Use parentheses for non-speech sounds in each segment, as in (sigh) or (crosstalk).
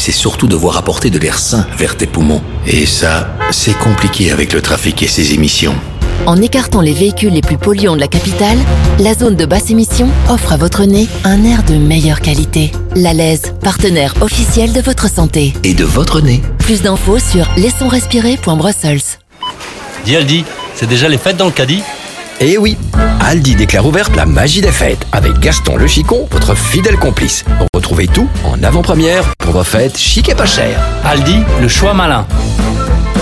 c'est surtout devoir apporter de l'air sain vers tes poumons. Et ça, c'est compliqué avec le trafic et ses émissions. En écartant les véhicules les plus polluants de la capitale, la zone de basse émission offre à votre nez un air de meilleure qualité. La Lèze, partenaire officiel de votre santé. Et de votre nez. Plus d'infos sur laissonsrespirer.brussels. Dis Aldi, c'est déjà les fêtes dans le caddie? Eh oui, Aldi déclare ouverte la magie des fêtes avec Gaston Le Chicon, votre fidèle complice. Retrouvez tout en avant-première pour vos fêtes chic et pas cher. Aldi, le choix malin.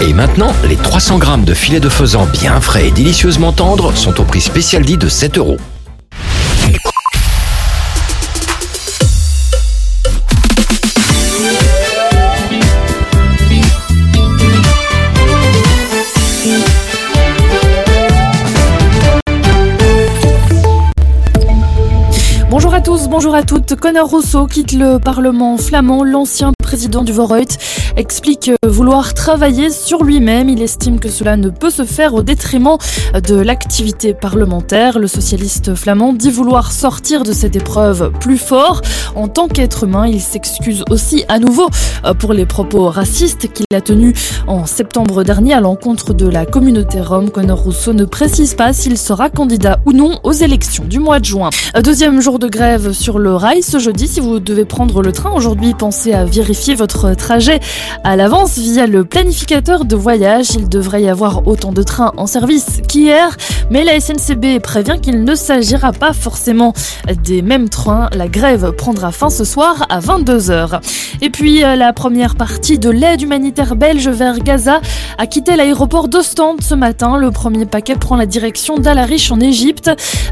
Et maintenant, les 300 grammes de filet de faisan bien frais et délicieusement tendres sont au prix spécial dit de 7 euros. Tous, bonjour à toutes. Conor Rousseau quitte le Parlement flamand. L'ancien président du Vorreut explique vouloir travailler sur lui-même. Il estime que cela ne peut se faire au détriment de l'activité parlementaire. Le socialiste flamand dit vouloir sortir de cette épreuve plus fort. En tant qu'être humain, il s'excuse aussi à nouveau pour les propos racistes qu'il a tenus en septembre dernier à l'encontre de la communauté rome. Conor Rousseau ne précise pas s'il sera candidat ou non aux élections du mois de juin. Deuxième jour de grève sur le rail ce jeudi. Si vous devez prendre le train aujourd'hui, pensez à vérifier votre trajet à l'avance via le planificateur de voyage. Il devrait y avoir autant de trains en service qu'hier, mais la SNCB prévient qu'il ne s'agira pas forcément des mêmes trains. La grève prendra fin ce soir à 22h. Et puis la première partie de l'aide humanitaire belge vers Gaza a quitté l'aéroport d'Ostende ce matin. Le premier paquet prend la direction d'Al-Arish en Égypte.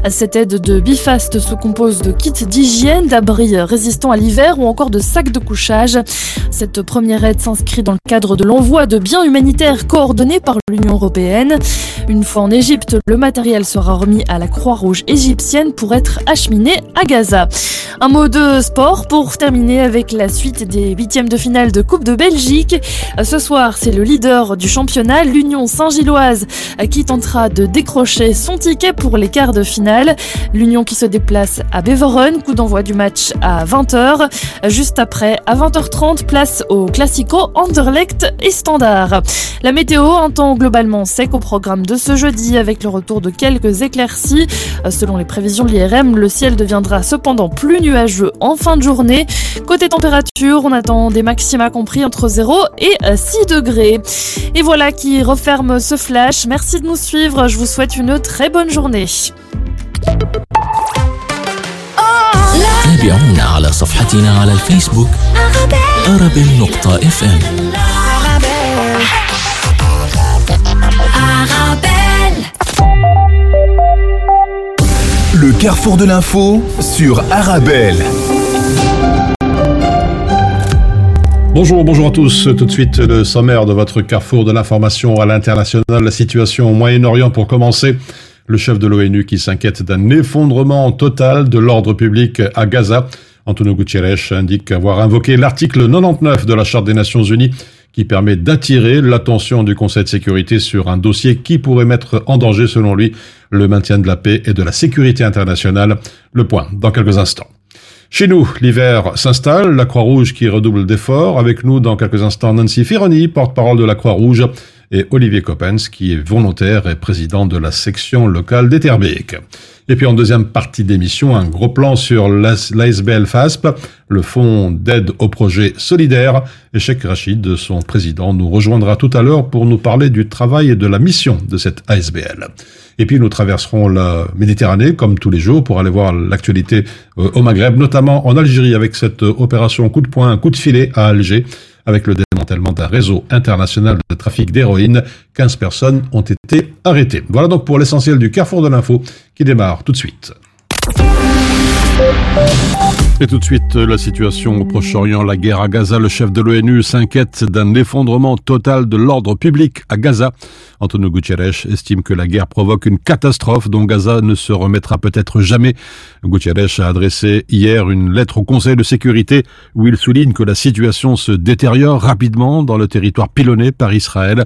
Cette aide de Bifast se compose de kits d'hygiène, d'abris résistants à l'hiver ou encore de sacs de couchage. Cette première aide s'inscrit dans le cadre de l'envoi de biens humanitaires coordonnés par l'Union européenne. Une fois en Égypte, le matériel sera remis à la Croix-Rouge égyptienne pour être acheminé à Gaza. Un mot de sport pour terminer avec la suite des huitièmes de finale de Coupe de Belgique. Ce soir, c'est le leader du championnat, l'Union Saint-Gilloise, qui tentera de décrocher son ticket pour les quarts de finale. L'Union qui se déplace à Beveren, coup d'envoi du match à 20h. Juste après, à 20h30, place au Classico Anderlecht et Standard. La météo, un temps globalement sec au programme de ce jeudi avec le retour de quelques éclaircies. Selon les prévisions de l'IRM, le ciel deviendra cependant plus nuageux en fin de journée. Côté température, on attend des maxima compris entre 0 et 6 degrés. Et voilà qui referme ce flash. Merci de nous suivre. Je vous souhaite une très bonne journée. تابعونا على صفحتنا على الفيسبوك Arabel FM Le carrefour de l'info sur Arabelle. Bonjour, bonjour à tous. Tout de suite, le sommaire de votre carrefour de l'information à l'international, la situation au Moyen-Orient pour commencer. Le chef de l'ONU qui s'inquiète d'un effondrement total de l'ordre public à Gaza Antonio Guterres indique avoir invoqué l'article 99 de la Charte des Nations Unies qui permet d'attirer l'attention du Conseil de sécurité sur un dossier qui pourrait mettre en danger, selon lui, le maintien de la paix et de la sécurité internationale. Le point dans quelques instants. Chez nous, l'hiver s'installe, la Croix-Rouge qui redouble d'efforts. Avec nous, dans quelques instants, Nancy Fironi, porte-parole de la Croix-Rouge, et Olivier Coppens, qui est volontaire et président de la section locale d'Etterbeek. Et puis en deuxième partie d'émission, un gros plan sur l'ASBL FASP, le fonds d'aide au projet solidaire. Et Cheikh Rachid, son président, nous rejoindra tout à l'heure pour nous parler du travail et de la mission de cette ASBL. Et puis nous traverserons la Méditerranée comme tous les jours pour aller voir l'actualité au Maghreb, notamment en Algérie avec cette opération coup de poing, coup de filet à Alger avec le démantèlement d'un réseau international de trafic d'héroïne. 15 personnes ont été arrêtées. Voilà donc pour l'essentiel du carrefour de l'info qui démarre tout de suite. Et tout de suite, la situation au Proche-Orient, la guerre à Gaza, le chef de l'ONU s'inquiète d'un effondrement total de l'ordre public à Gaza. Antonio Guterres estime que la guerre provoque une catastrophe dont Gaza ne se remettra peut-être jamais. Guterres a adressé hier une lettre au Conseil de sécurité où il souligne que la situation se détériore rapidement dans le territoire pilonné par Israël,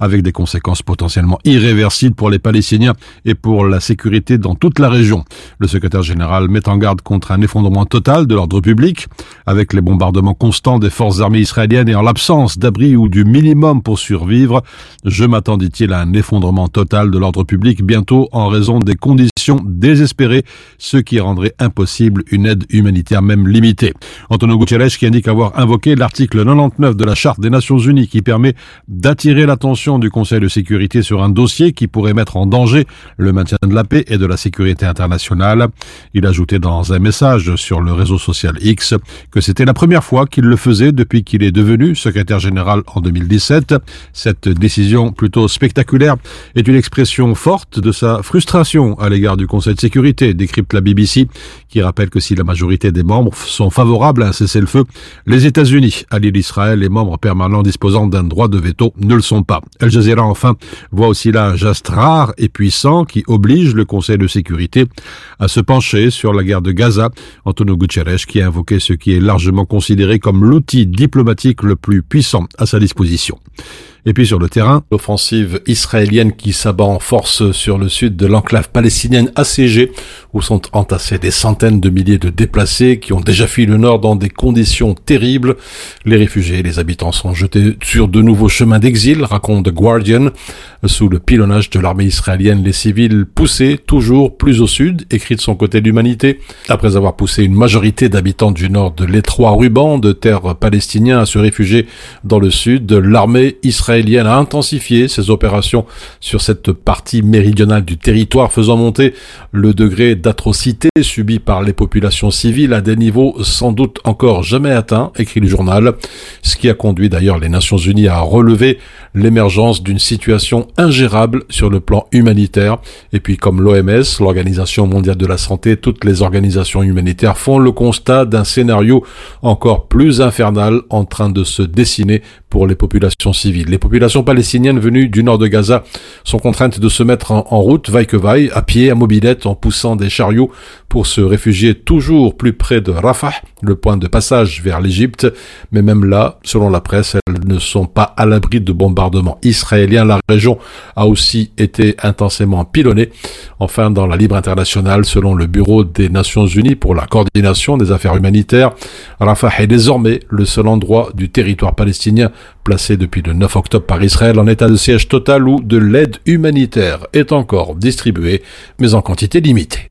avec des conséquences potentiellement irréversibles pour les Palestiniens et pour la sécurité dans toute la région. Le secrétaire général met en garde contre un effondrement total de l'ordre public, avec les bombardements constants des forces armées israéliennes et en l'absence d'abri ou du minimum pour survivre. Je m'attends, dit-il, à un effondrement total de l'ordre public bientôt en raison des conditions désespérées, ce qui rendrait impossible une aide humanitaire même limitée. Antonio Guterres qui indique avoir invoqué l'article 99 de la Charte des Nations Unies qui permet d'attirer l'attention du Conseil de sécurité sur un dossier qui pourrait mettre en danger le maintien de la paix et de la sécurité internationale. Il ajoutait dans un message sur le réseau social X que c'était la première fois qu'il le faisait depuis qu'il est devenu secrétaire général en 2017. Cette décision plutôt spectaculaire est une expression forte de sa frustration à l'égard du Conseil de sécurité, décrypte la BBC, qui rappelle que si la majorité des membres sont favorables à un cessez-le-feu, les États-Unis, alliés d'Israël et membres permanents disposant d'un droit de veto, ne le sont pas. Al Jazeera, enfin, voit aussi là un geste rare et puissant qui oblige le Conseil de sécurité à se pencher sur la guerre de Gaza. Antonio Guterres qui a invoqué ce qui est largement considéré comme l'outil diplomatique le plus puissant à sa disposition. Et puis sur le terrain, l'offensive israélienne qui s'abat en force sur le sud de l'enclave palestinienne assiégée, où sont entassés des centaines de milliers de déplacés qui ont déjà fui le nord dans des conditions terribles. Les réfugiés et les habitants sont jetés sur de nouveaux chemins d'exil, raconte The Guardian. Sous le pilonnage de l'armée israélienne, les civils poussés toujours plus au sud, écrit de son côté l'humanité, après avoir poussé une majorité d'habitants du nord de l'étroit ruban de terre palestinien à se réfugier dans le sud, l'armée israélienne a intensifié ses opérations sur cette partie méridionale du territoire, faisant monter le degré d'atrocité subi par les populations civiles à des niveaux sans doute encore jamais atteints, écrit le journal, ce qui a conduit d'ailleurs les Nations Unies à relever l'émergence d'une situation ingérable sur le plan humanitaire. Et puis comme l'OMS, l'Organisation mondiale de la santé, toutes les organisations humanitaires font le constat d'un scénario encore plus infernal en train de se dessiner pour les populations civiles. Les populations palestiniennes venues du nord de Gaza sont contraintes de se mettre en, route, vaille que vaille, à pied, à mobilette, en poussant des chariots pour se réfugier toujours plus près de Rafah, le point de passage vers l'Égypte. Mais même là, selon la presse, elles ne sont pas à l'abri de bombardements israéliens. La région a aussi été intensément pilonnée. Enfin, dans la libre internationale, selon le Bureau des Nations Unies pour la coordination des affaires humanitaires, Rafah est désormais le seul endroit du territoire palestinien placé depuis le 9 octobre par Israël en état de siège total où de l'aide humanitaire est encore distribuée, mais en quantité limitée.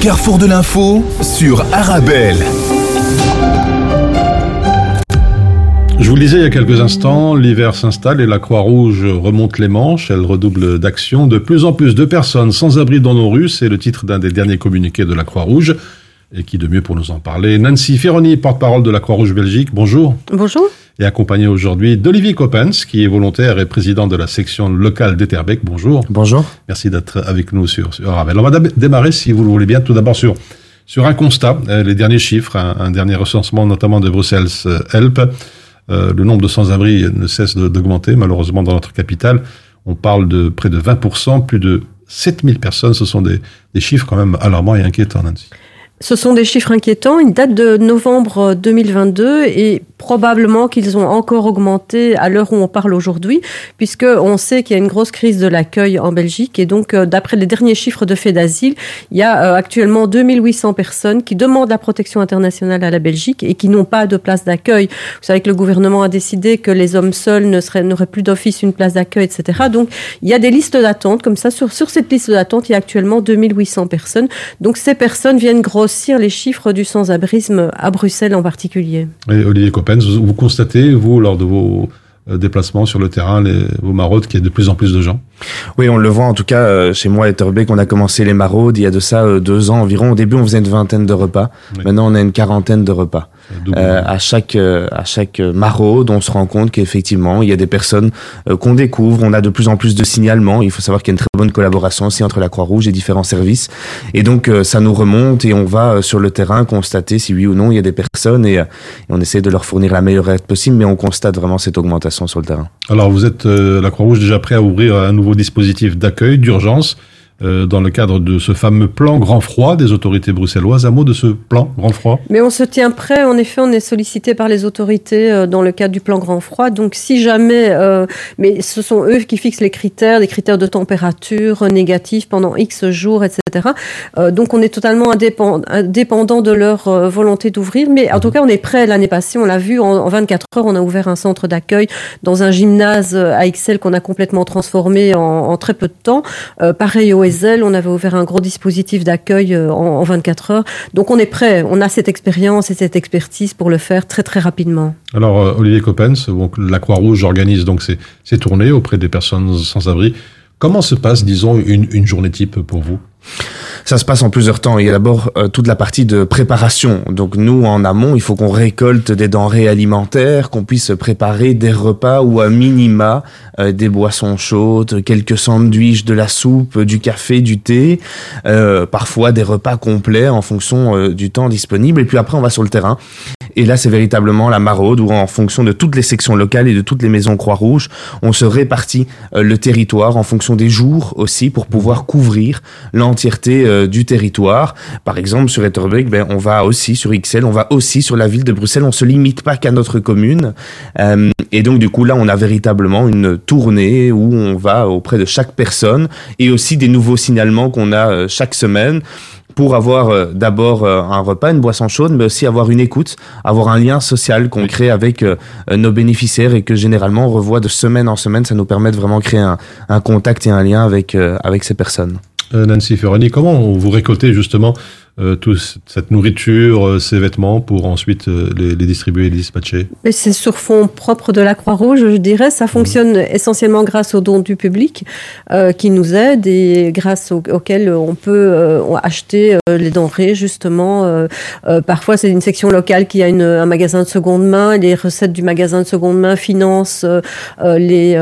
Carrefour de l'info sur Arabelle. Je vous le disais il y a quelques instants, l'hiver s'installe et la Croix-Rouge remonte les manches, elle redouble d'action. De plus en plus de personnes sans abri dans nos rues, c'est le titre d'un des derniers communiqués de la Croix-Rouge. Et qui de mieux pour nous en parler Nancy Ferroni, porte-parole de la Croix-Rouge Belgique, bonjour. Bonjour. Et accompagné aujourd'hui d'Olivier Coppens, qui est volontaire et président de la section locale d'Etterbeek, bonjour. Bonjour. Merci d'être avec nous sur, sur Ravel. On va démarrer, si vous le voulez bien, tout d'abord sur, sur un constat, euh, les derniers chiffres, un, un, dernier recensement notamment de Bruxelles Help. Euh, le nombre de sans-abri ne cesse d'augmenter, malheureusement, dans notre capitale. On parle de près de 20%, plus de 7000 personnes. Ce sont des, des chiffres quand même alarmants et inquiétants, Nancy. Ce sont des chiffres inquiétants. Ils datent de novembre 2022 et probablement qu'ils ont encore augmenté à l'heure où on parle aujourd'hui, puisque on sait qu'il y a une grosse crise de l'accueil en Belgique. Et donc, euh, d'après les derniers chiffres de fait d'asile, il y a euh, actuellement 2800 personnes qui demandent la protection internationale à la Belgique et qui n'ont pas de place d'accueil. Vous savez que le gouvernement a décidé que les hommes seuls n'auraient plus d'office une place d'accueil, etc. Donc, il y a des listes d'attente comme ça. Sur, sur cette liste d'attente, il y a actuellement 2800 personnes. Donc, ces personnes viennent grossir les chiffres du sans-abrisme à Bruxelles en particulier. Et Olivier vous constatez, vous, lors de vos euh, déplacements sur le terrain, les, vos maraudes, qu'il y a de plus en plus de gens? Oui, on le voit en tout cas euh, chez moi à Etterbeek, on a commencé les maraudes il y a de ça euh, deux ans environ. Au début, on faisait une vingtaine de repas. Maintenant, on a une quarantaine de repas. Euh, à chaque à chaque maraude, on se rend compte qu'effectivement, il y a des personnes qu'on découvre. On a de plus en plus de signalements. Il faut savoir qu'il y a une très bonne collaboration aussi entre la Croix-Rouge et différents services. Et donc, ça nous remonte et on va sur le terrain constater si oui ou non il y a des personnes et, et on essaie de leur fournir la meilleure aide possible. Mais on constate vraiment cette augmentation sur le terrain. Alors vous êtes euh, la Croix-Rouge déjà prêt à ouvrir un nouveau dispositif d'accueil d'urgence euh, dans le cadre de ce fameux plan grand froid des autorités bruxelloises. Un mot de ce plan grand froid? Mais on se tient prêt. En effet, on est sollicité par les autorités euh, dans le cadre du plan grand froid. Donc, si jamais, euh, mais ce sont eux qui fixent les critères, des critères de température négatifs pendant X jours, etc. donc, on est totalement indépendant de leur volonté d'ouvrir. Mais en tout cas, on est prêt. L'année passée, on l'a vu, en, 24 heures, on a ouvert un centre d'accueil dans un gymnase à Excel qu'on a complètement transformé en, en, très peu de temps. pareil au on avait ouvert un gros dispositif d'accueil euh, en, 24 heures. Donc on est prêt, on a cette expérience et cette expertise pour le faire très très rapidement. Alors euh, Olivier Coppens, la Croix-Rouge organise donc ces, ces tournées auprès des personnes sans abri. Comment se passe, disons, une journée type pour vous? Ça se passe en plusieurs temps. Il y a d'abord euh, toute la partie de préparation. Donc nous, en amont, il faut qu'on récolte des denrées alimentaires, qu'on puisse préparer des repas ou à minima euh, des boissons chaudes, quelques sandwichs, de la soupe, du café, du thé, euh, parfois des repas complets en fonction du temps disponible. Et puis après, on va sur le terrain. Et là, c'est véritablement la maraude où en fonction de toutes les sections locales et de toutes les maisons Croix-Rouge, on se répartit le territoire en fonction des jours aussi pour pouvoir couvrir l'entièreté euh, du territoire. Par exemple, sur Etterbeek, ben, on va aussi sur XL, on va aussi sur la ville de Bruxelles. On se limite pas qu'à notre commune. Euh, et donc, du coup, là, on a véritablement une tournée où on va auprès de chaque personne et aussi des nouveaux signalements qu'on a euh, chaque semaine pour avoir d'abord un repas, une boisson chaude, mais aussi avoir une écoute, avoir un lien social qu'on crée avec nos bénéficiaires et que généralement on revoit de semaine en semaine. Ça nous permet de vraiment créer un, un contact et un lien avec, avec ces personnes. Euh, Nancy Ferroni, comment vous récoltez justement euh, toute cette nourriture, euh, ces vêtements pour ensuite euh, les, les, distribuer et les dispatcher C'est sur fond propre de la Croix-Rouge, je dirais. Ça fonctionne mmh. essentiellement grâce aux dons du public qui nous aident et grâce au, auxquels on peut acheter les denrées, justement. parfois, c'est une section locale qui a une, un magasin de seconde main. Les recettes du magasin de seconde main financent les,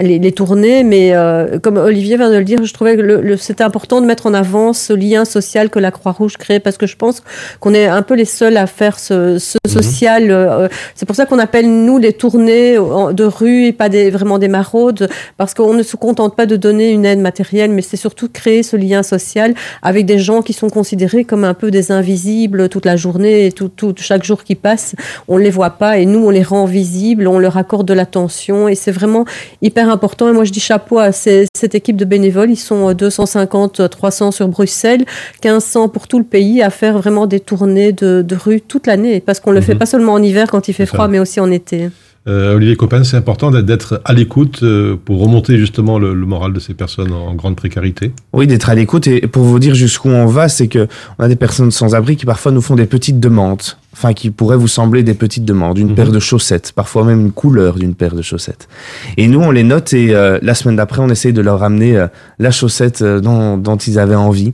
les, les, tournées. Mais comme Olivier vient de le dire, je trouvais que c'était important de mettre en avant ce lien social que la Croix rouge créé parce que je pense qu'on est un peu les seuls à faire ce, ce mhm. social. Euh, c'est pour ça qu'on appelle nous les tournées de rue et pas des, vraiment des maraudes parce qu'on ne se contente pas de donner une aide matérielle, mais c'est surtout créer ce lien social avec des gens qui sont considérés comme un peu des invisibles toute la journée et tout, tout chaque jour qui passe, on les voit pas et nous on les rend visibles, on leur accorde de l'attention et c'est vraiment hyper important. Et moi je dis chapeau à ces, cette équipe de bénévoles, ils sont 250, 300 sur Bruxelles, 1500 pour tout le pays à faire vraiment des tournées de, de rue toute l'année, parce qu'on ne le fait mhm. pas seulement en hiver quand il fait froid, mais aussi en été. Euh, Olivier Coppin, c'est important d'être à l'écoute euh, pour remonter justement le, le, moral de ces personnes en, grande précarité. Oui, d'être à l'écoute et pour vous dire jusqu'où on va, c'est que on a des personnes sans abri qui parfois nous font des petites demandes enfin qui pourraient vous sembler des petites demandes, une mhm. paire de chaussettes, parfois même une couleur d'une paire de chaussettes. Et nous, on les note et euh, la semaine d'après, on essaye de leur ramener euh, la chaussette euh, dont, dont, ils avaient envie,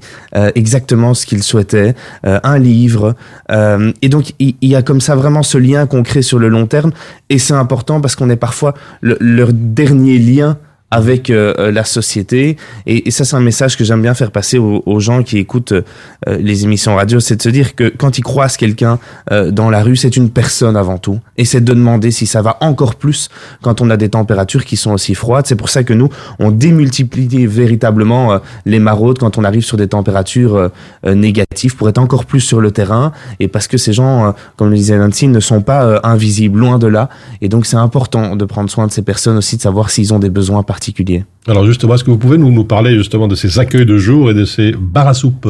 exactement ce qu'ils souhaitaient, un livre. et donc, il, y a comme ça vraiment ce lien qu'on crée sur le long terme. Et c'est important parce qu'on est parfois le, leur dernier lien avec euh, la société. Et, ça, c'est un message que j'aime bien faire passer aux, gens qui écoutent les émissions radio, c'est de se dire que quand ils croisent quelqu'un dans la rue, c'est une personne avant tout. Et c'est de demander si ça va encore plus quand on a des températures qui sont aussi froides. C'est pour ça que nous, on démultiplie véritablement les maraudes quand on arrive sur des températures négatives pour être encore plus sur le terrain. Et parce que ces gens, comme le disait Nancy, ne sont pas invisibles, loin de là. Et donc, c'est important de prendre soin de ces personnes aussi, de savoir s'ils ont des besoins. Alors justement, est-ce que vous pouvez nous, parler justement de ces accueils de jour et de ces bars à soupe?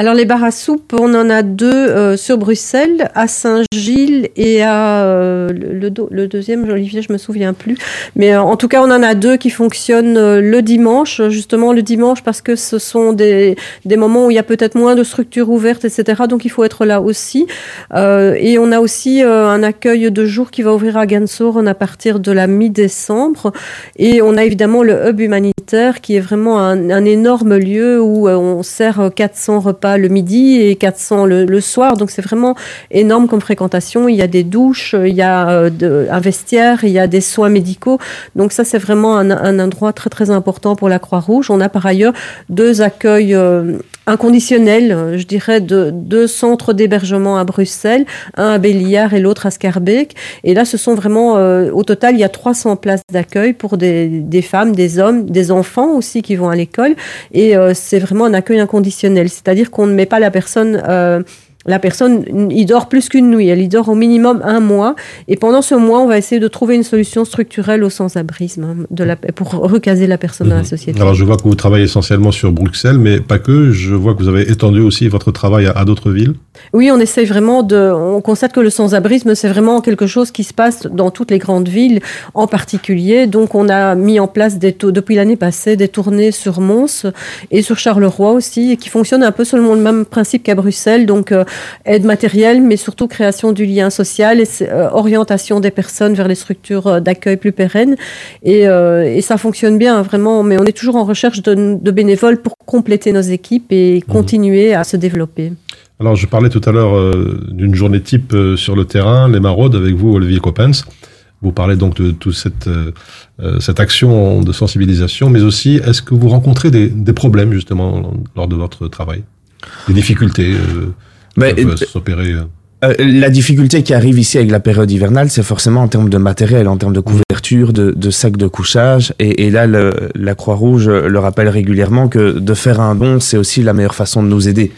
Alors les bars à soupe, on en a deux euh, sur Bruxelles, à Saint-Gilles et à euh, le, deuxième, Olivier, je me souviens plus. Mais euh, en tout cas, on en a deux qui fonctionnent le dimanche, justement le dimanche parce que ce sont des, moments où il y a peut-être moins de structures ouvertes, etc. Donc il faut être là aussi. et on a aussi un accueil de jour qui va ouvrir à Gansoren à partir de la mi-décembre. Et on a évidemment le hub humanitaire qui est vraiment un, un énorme lieu où on sert 400 repas le midi et 400 le, soir. Donc c'est vraiment énorme comme fréquentation. Il y a des douches, il y a euh, un vestiaire, il y a des soins médicaux. Donc ça c'est vraiment un, endroit très très important pour la Croix-Rouge. On a par ailleurs deux accueils euh, inconditionnels, je dirais, de deux centres d'hébergement à Bruxelles, un à Béliard et l'autre à Scarbeck. Et là, ce sont vraiment, euh, au total, il y a 300 places d'accueil pour des, des, femmes, des hommes, des enfants aussi qui vont à l'école. Et c'est vraiment un accueil inconditionnel. C'est-à-dire qu'on ne met pas la personne euh, la personne, il dort plus qu'une nuit, elle y dort au minimum un mois. Et pendant ce mois, on va essayer de trouver une solution structurelle au sans-abrisme hein, de la, pour recaser la personne dans la mhm. société. Alors, je vois que vous travaillez essentiellement sur Bruxelles, mais pas que. Je vois que vous avez étendu aussi votre travail à, d'autres villes. Oui, on essaye vraiment de. On constate que le sans-abrisme, c'est vraiment quelque chose qui se passe dans toutes les grandes villes, en particulier. Donc, on a mis en place des depuis l'année passée des tournées sur Mons et sur Charleroi aussi, qui fonctionnent un peu selon le même principe qu'à Bruxelles. Donc, euh, aide matérielle, mais surtout création du lien social et euh, orientation des personnes vers les structures euh, d'accueil plus pérennes. Et, euh, et, ça fonctionne bien, vraiment. Mais on est toujours en recherche de, de bénévoles pour compléter nos équipes et mmh. continuer à se développer. Alors, je parlais tout à l'heure d'une journée type sur le terrain, les maraudes, avec vous, Olivier Coppens. Vous parlez donc de toute cette, cette action de sensibilisation, mais aussi, est-ce que vous rencontrez des, des, problèmes, justement, lors de votre travail? Des difficultés mais, s'opérer euh? Euh, la difficulté qui arrive ici avec la période hivernale, c'est forcément en termes de matériel, en termes de couverture, de, de sacs de couchage. Et, et là, le, la Croix-Rouge le rappelle régulièrement que de faire un don, c'est aussi la meilleure façon de nous aider.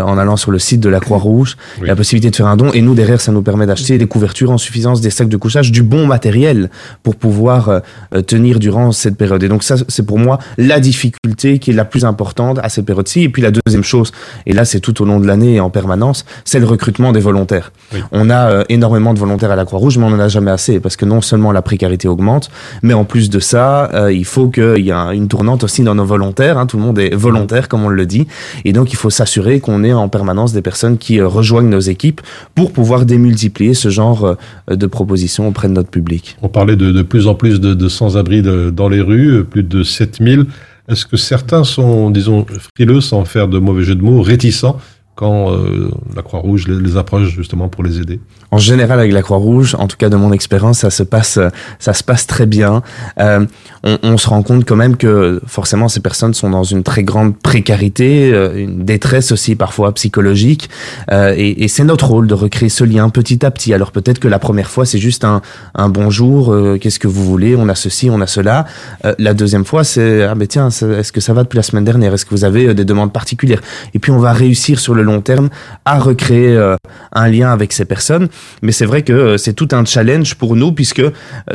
Euh, en allant sur le site de la Croix-Rouge, la possibilité de faire un don. Et nous, derrière, ça nous permet d'acheter des couvertures en suffisance, des sacs de couchage, du bon matériel pour pouvoir euh, tenir durant cette période. Et donc ça, c'est pour moi la difficulté qui est la plus importante à cette période-ci. Et puis la deuxième chose, et là, c'est tout au long de l'année et en permanence, c'est le recrutement des volontaires. On a euh, énormément de volontaires à la Croix-Rouge, mais on n'en a jamais assez parce que non seulement la précarité augmente, mais en plus de ça, il faut qu'il y ait une tournante aussi dans nos volontaires. Hein. Tout le monde est volontaire, comme on le dit. Et donc, il faut s'assurer qu'on on est en permanence des personnes qui euh, rejoignent nos équipes pour pouvoir démultiplier ce genre euh, de propositions auprès de notre public. On parlait de, de plus en plus de, de sans-abri dans les rues, plus de 7000. Est-ce que certains sont, disons, frileux, sans faire de mauvais jeu de mots, réticents quand euh, la Croix-Rouge les, approche justement pour les aider En général, avec la Croix-Rouge, en tout cas de mon expérience, ça se passe, ça se passe très bien. Euh, on, se rend compte quand même que forcément ces personnes sont dans une très grande précarité, euh, une détresse aussi parfois psychologique, et, c'est notre rôle de recréer ce lien petit à petit. Alors peut-être que la première fois c'est juste un, un bonjour, qu'est-ce que vous voulez, on a ceci, on a cela. la deuxième fois c'est ah ben tiens, est-ce que ça va depuis la semaine dernière, est-ce que vous avez des demandes particulières? Et puis on va réussir sur le long terme à recréer euh, un lien avec ces personnes. Mais c'est vrai que euh, c'est tout un challenge pour nous puisque euh,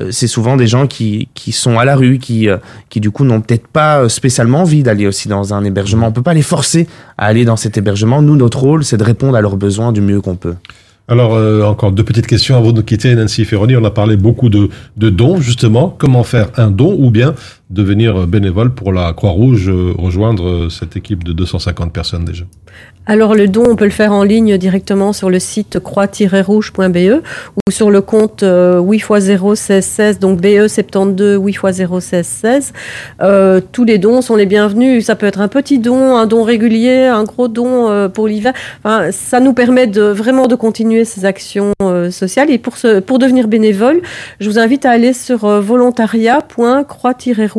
c'est souvent des gens qui, qui sont à la rue, qui, qui du coup n'ont peut-être pas spécialement envie d'aller aussi dans un hébergement. On peut pas les forcer à aller dans cet hébergement. Nous, notre rôle, c'est de répondre à leurs besoins du mieux qu'on peut. Alors, encore deux petites questions avant de quitter Nancy Ferroni. On a parlé beaucoup de, de dons, justement. Comment faire un don ou bien devenir bénévole pour la Croix-Rouge, rejoindre cette équipe de 250 personnes déjà alors le don, on peut le faire en ligne directement sur le site croix-rouge.be ou sur le compte 8 x 0 16 16, donc BE 72 8 x 0 16 16. tous les dons sont les bienvenus. Ça peut être un petit don, un don régulier, un gros don euh, pour l'hiver. Ça nous permet de vraiment de continuer ces actions euh, sociales. Et pour, ce, pour devenir bénévole, je vous invite à aller sur euh,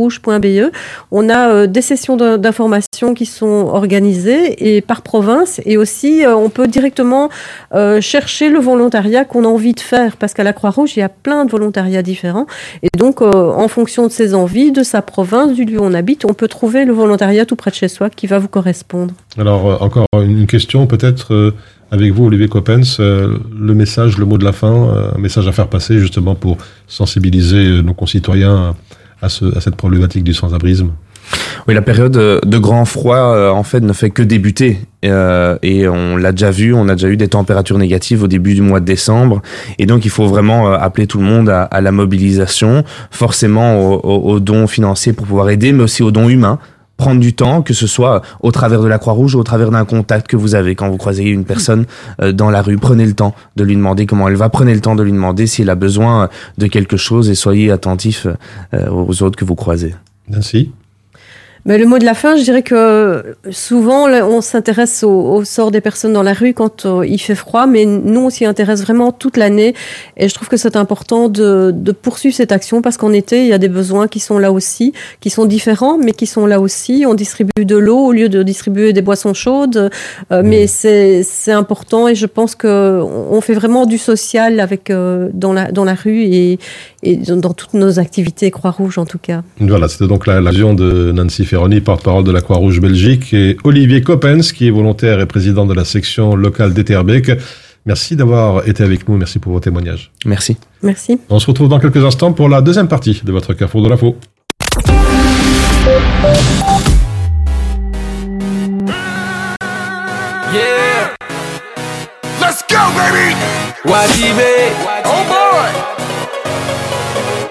volontariat.croix-rouge.be. On a des sessions d'information qui sont organisées et par province et aussi euh, on peut directement euh, chercher le volontariat qu'on a envie de faire parce qu'à la Croix-Rouge il y a plein de volontariats différents et donc euh, en fonction de ses envies, de sa province, du lieu où on habite, on peut trouver le volontariat tout près de chez soi qui va vous correspondre. Alors encore une question peut-être avec vous Olivier Coppens, le message, le mot de la fin, un message à faire passer justement pour sensibiliser nos concitoyens à, à cette problématique du sans-abrisme. Oui, la période de grand froid, euh, en fait, ne fait que débuter. Euh, et on l'a déjà vu, on a déjà eu des températures négatives au début du mois de décembre. Et donc, il faut vraiment euh, appeler tout le monde à, à la mobilisation, forcément aux, dons financiers pour pouvoir aider, mais aussi aux dons humains prendre du temps, que ce soit au travers de la Croix-Rouge ou au travers d'un contact que vous avez quand vous croisez une personne dans la rue. Prenez le temps de lui demander comment elle va, prenez le temps de lui demander s'il a besoin de quelque chose et soyez attentif aux autres que vous croisez. Merci. Mais le mot de la fin, je dirais que souvent on s'intéresse au, sort des personnes dans la rue quand euh, il fait froid, mais nous on s'y intéresse vraiment toute l'année. Et je trouve que c'est important de, de, poursuivre cette action parce qu'en été il y a des besoins qui sont là aussi, qui sont différents, mais qui sont là aussi. On distribue de l'eau au lieu de distribuer des boissons chaudes, euh, mais c'est important et je pense que on fait vraiment du social avec euh, dans la dans la rue et, et dans toutes nos activités Croix-Rouge en tout cas. Voilà, c'était donc la, vision de Nancy Ferroni, porte-parole de la Croix-Rouge Belgique, et Olivier Coppens, qui est volontaire et président de la section locale d'Etterbeek. Merci d'avoir été avec nous, merci pour vos témoignages. Merci. Merci. On se retrouve dans quelques instants pour la deuxième partie de votre Carrefour de l'info. Yeah. Let's go, baby. Oh boy.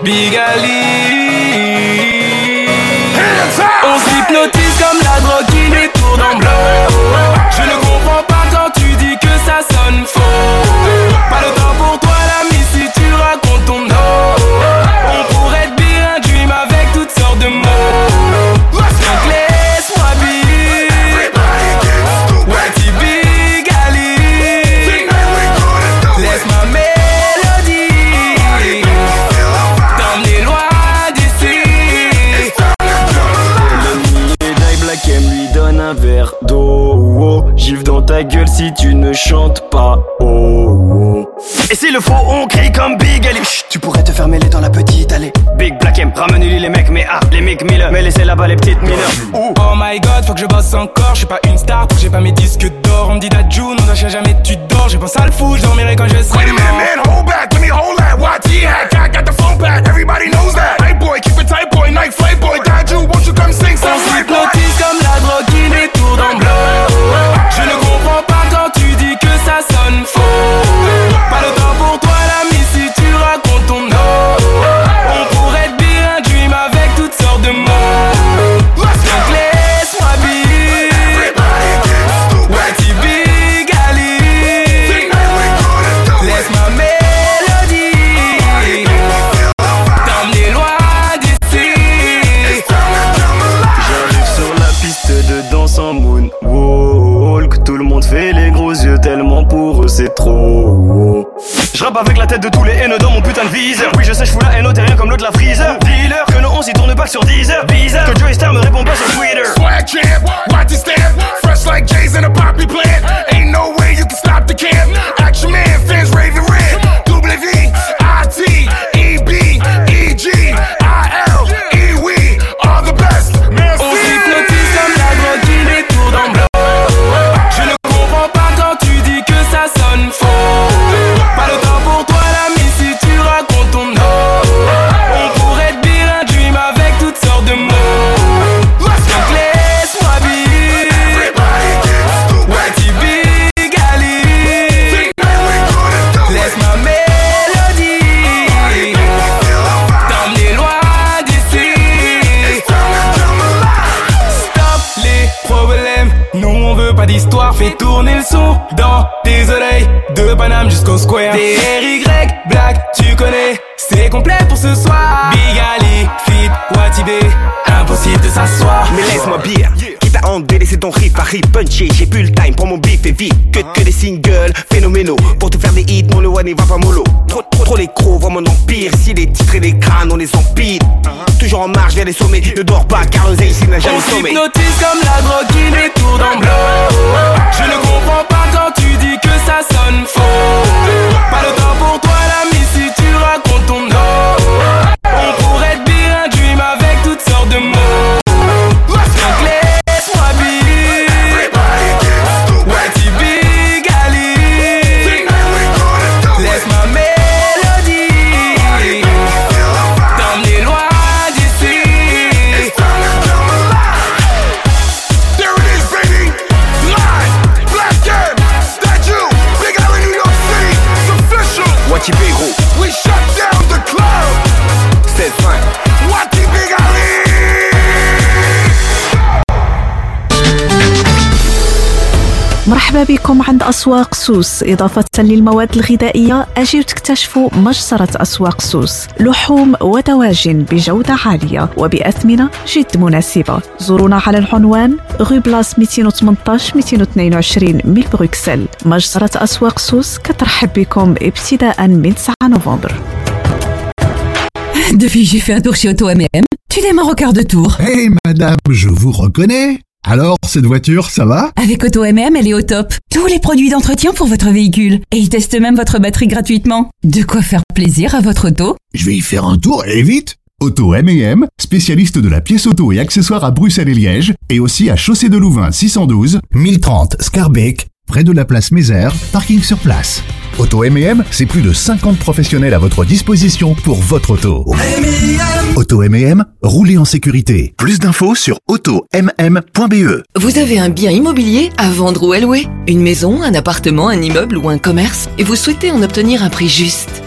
Big Ali. On s'hypnotise comme la drogue qui nous tourne en blanc. Je ne comprends pas quand tu dis que ça sonne faux. Pas le temps pour toi, un verre d'eau. Gifle dans ta gueule si tu ne chantes pas. Oh, Et s'il le faut, on crie comme Big Ali? Chut, tu pourrais te fermer les dans la petite allée. Big Black M, ramène-lui les mecs, mais ah, les mecs Miller. Mais laissez là-bas les petites mineurs. Oh my god, faut que je bosse encore. Je suis pas une star, j'ai pas mes disques d'or. On me dit Dajou, non, je jamais tu dors. J'ai pensé à le fou, je dormirai quand je serai Wait a minute, man, hold back, let me hold that. YT hack, I got the phone back, everybody knows that. Hey boy, keep it tight, boy, night flight, boy. Daju, won't you come sing On some faux. Pas le pour Avec la tête de tous les haineux dans mon putain de viseur. Oui, je sais, je fous la haine au terrien comme l'eau de la freezer. Dealer, que nos 11 y tourne pas sur Deezer. Bizarre, que Joey Star me répond pas sur Twitter. Swag champ, watch it stamp, fresh like J's in a poppy plant. Ain't no way you can stop the camp. Action man, fans Pas le temps pour toi, l'ami, si tu racontes ton nom. On pourrait te dire un dream avec toutes sortes de mots. Donc laisse-moi vivre. Whitey Big Ali. Laisse ma mélodie t'emmener loin d'ici. Stop les problèmes, nous on veut pas d'histoire, fais tourner le son dans de Paname jusqu'au Square. DRY, Black, tu connais. C'est complet pour ce soir. Big Ali, Fit, Watibé. Impossible de s'asseoir. Mais laisse-moi bien. Quitte à en délaisser ton riff, à rip puncher. J'ai plus le time pour mon beef et vite. Que, que des singles phénoménaux. Pour te faire des hits, mon le one va pas mollo. Trop, trop, trop les crocs, voient mon empire. Si les titres et les crânes, on les empile. Toujours en marche vers les sommets. Ne dors pas, car le ici n'a jamais On hypnotise comme la drogue qui les tourne en bloc. Je ne comprends pas quand tu dis que ça sonne faux. Pas le temps pour toi, l'ami, si tu avec toutes مرحبا بكم عند أسواق سوس إضافة للمواد الغذائية أجيو تكتشفوا مجزرة أسواق سوس لحوم ودواجن بجودة عالية وبأثمنة جد مناسبة زورونا على العنوان غو بلاس 218 222 من بروكسل مجزرة أسواق سوس كترحب بكم ابتداء من 9 نوفمبر Depuis, j'ai fait un tour chez Auto MM. Tu démarres au quart de tour. Hé madame, je vous reconnais. Alors, cette voiture, ça va? Avec Auto MM, elle est au top. Tous les produits d'entretien pour votre véhicule. Et ils testent même votre batterie gratuitement. De quoi faire plaisir à votre auto? Je vais y faire un tour et vite Auto M&M, spécialiste de la pièce auto et accessoires à Bruxelles et Liège, et aussi à Chaussée de Louvain 612, 1030 Scarbeck, près de la place Mézère, parking sur place. Auto M&M, c'est plus de 50 professionnels à votre disposition pour votre auto. Auto M&M, roulez en sécurité. Plus d'infos sur automm.be. Vous avez un bien immobilier à vendre ou à louer? Une maison, un appartement, un immeuble ou un commerce? Et vous souhaitez en obtenir un prix juste?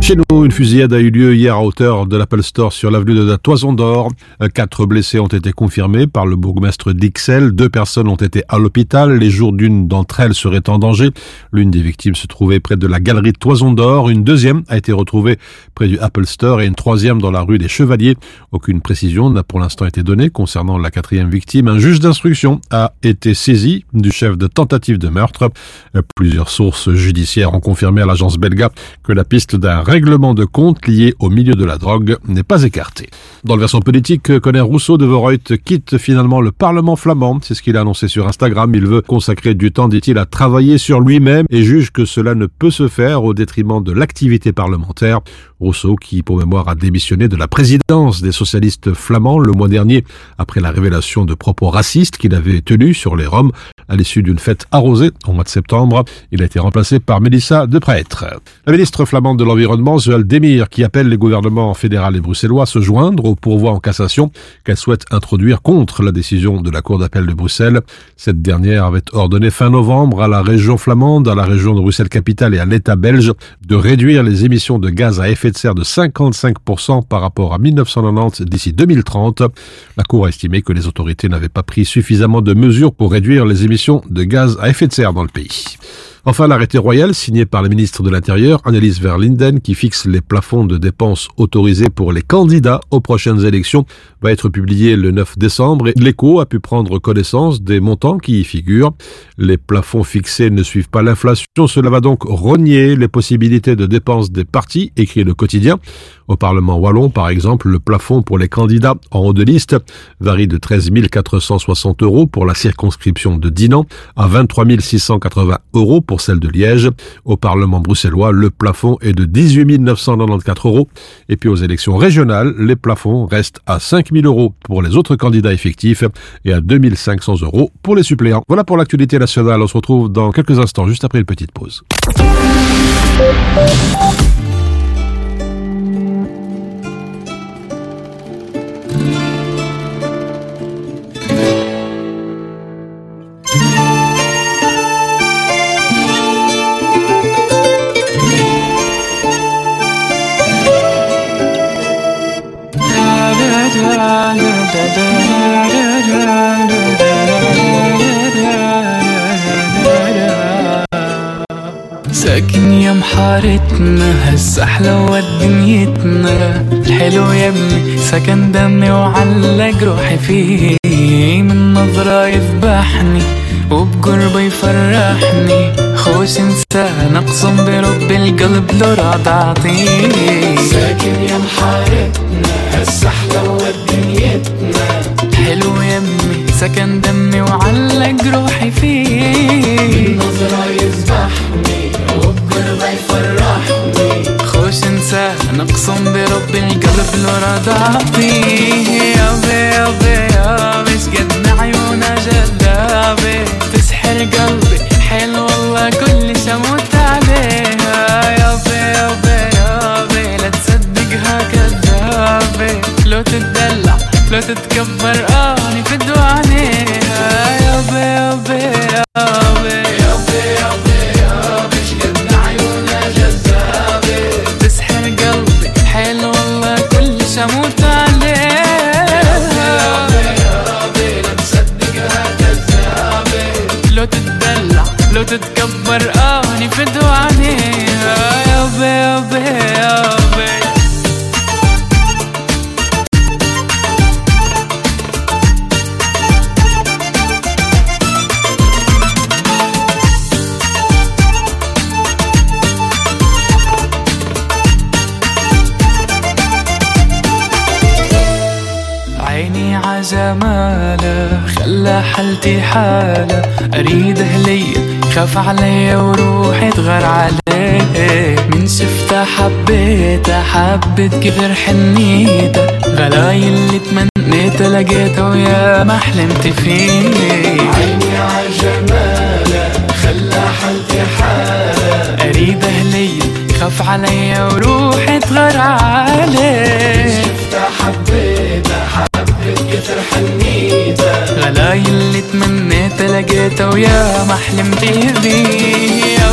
Chez nous, une fusillade a eu lieu hier à hauteur de l'Apple Store sur l'avenue de la Toison d'Or. Quatre blessés ont été confirmés par le bourgmestre d'Ixelles. Deux personnes ont été à l'hôpital. Les jours d'une d'entre elles seraient en danger. L'une des victimes se trouvait près de la galerie Toison d'Or. Une deuxième a été retrouvée près du Apple Store et une troisième dans la rue des Chevaliers. Aucune précision n'a pour l'instant été donnée concernant la quatrième victime. Un juge d'instruction a été saisi du chef de tentative de meurtre. Plusieurs sources judiciaires ont confirmé à l'agence belga que la piste d'un règlement de compte lié au milieu de la drogue n'est pas écartée. Dans le versant politique, Conner Rousseau de Vorreut quitte finalement le Parlement flamand. C'est ce qu'il a annoncé sur Instagram. Il veut consacrer du temps, dit-il, à travailler sur lui-même et juge que cela ne peut se faire au détriment de l'activité parlementaire. Rousseau, qui pour mémoire a démissionné de la présidence des socialistes flamands le mois dernier après la révélation de propos racistes qu'il avait tenus sur les Roms à l'issue d'une fête arrosée au mois de septembre. Il a été remplacé par Mélissa Deprêtre. La ministre flamande de l'Environnement, Zoël Demir, qui appelle les gouvernements fédéral et bruxellois à se joindre au pourvoi en cassation qu'elle souhaite introduire contre la décision de la Cour d'appel de Bruxelles. Cette dernière avait ordonné fin novembre à la région flamande, à la région de Bruxelles-Capitale et à l'État belge de réduire les émissions de gaz à effet de serre de 55% par rapport à 1990 d'ici 2030. La Cour a estimé que les autorités n'avaient pas pris suffisamment de mesures pour réduire les émissions de gaz à effet de serre dans le pays. Enfin, l'arrêté royal signé par le ministre de l'Intérieur, Annelies Verlinden, qui fixe les plafonds de dépenses autorisés pour les candidats aux prochaines élections, va être publié le 9 décembre et l'écho a pu prendre connaissance des montants qui y figurent. Les plafonds fixés ne suivent pas l'inflation, cela va donc rogner les possibilités de dépenses des partis, écrit le quotidien. Au Parlement wallon, par exemple, le plafond pour les candidats en haut de liste varie de 13 460 euros pour la circonscription de Dinan à 23 680 euros pour celle de Liège. Au Parlement bruxellois, le plafond est de 18 994 euros. Et puis aux élections régionales, les plafonds restent à 5 000 euros pour les autres candidats effectifs et à 2 500 euros pour les suppléants. Voilà pour l'actualité nationale. On se retrouve dans quelques instants, juste après une petite pause. ساكن يا محارتنا هسه حلوة دنيتنا. الحلو يا ابني سكن دمي وعلق روحي فيه. من نظرة يذبحني وبقربه يفرحني. خوش انسان اقسم برب القلب لو راد اعطيه ساكن يا محارتنا هسه دنيتنا حلو يا امي سكن دمي وعلق روحي فيه. نظرة يذبحني وبقربه يفرحني. خوش انسان اقسم برب القلب لو اعطيه يابي يابي يابي شقد عيونه جذابة تسحر قلبي حلو والله كل شموت عليها يابي يابي يابي لا تصدقها كذابة لو تتدلع لو تتكبر اني خاف عليا وروحي تغار عليه. من شفتها حبيتها حبت كثر حنيتها غلاي اللي تمنيتها لقيتها ويا ما حلمت فيه. عيني عجمالة خلى حالتي حالة. أريد هلية خاف عليا وروحي تغار عليه. شفتها حبيتها غلاي اللي تمنيتها لقيتها ويا ما حلمت بيه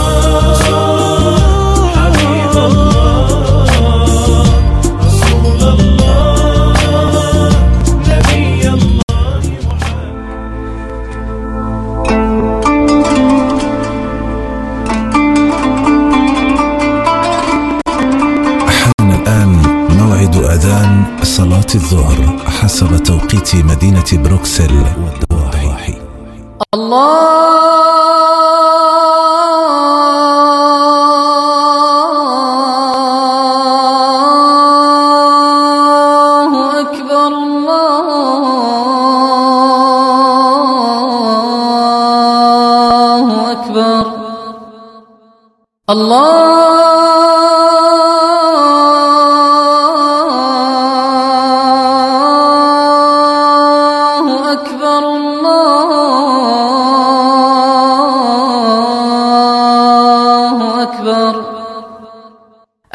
توقيت مدينة بروكسل والضواحي الله أكبر الله أكبر. الله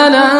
على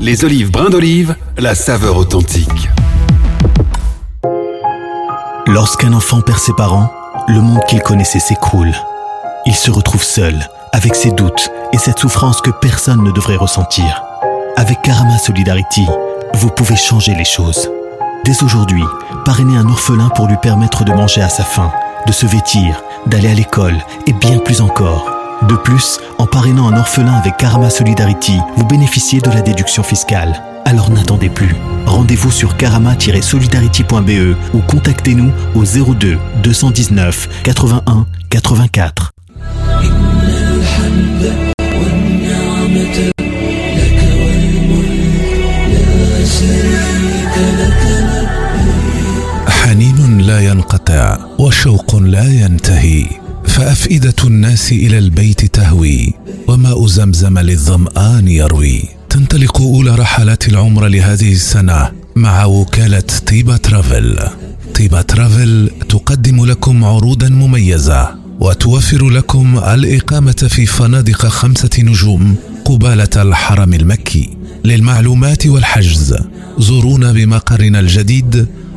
Les olives brin d'olive, la saveur authentique. Lorsqu'un enfant perd ses parents, le monde qu'il connaissait s'écroule. Il se retrouve seul, avec ses doutes et cette souffrance que personne ne devrait ressentir. Avec Karama Solidarity, vous pouvez changer les choses. Dès aujourd'hui, parrainez un orphelin pour lui permettre de manger à sa faim, de se vêtir, d'aller à l'école et bien plus encore. De plus, en parrainant un orphelin avec Karama Solidarity, vous bénéficiez de la déduction fiscale. Alors n'attendez plus. Rendez-vous sur karama-solidarity.be ou contactez-nous au 02 219 81 84. حنين لا ينقطع وشوق لا ينتهي فأفئدة الناس إلى البيت تهوي وماء زمزم للظمآن يروي. تنطلق أولى رحلات العمر لهذه السنة مع وكالة طيبة ترافل. طيبة ترافل تقدم لكم عروضا مميزة وتوفر لكم الإقامة في فنادق خمسة نجوم قبالة الحرم المكي. للمعلومات والحجز زورونا بمقرنا الجديد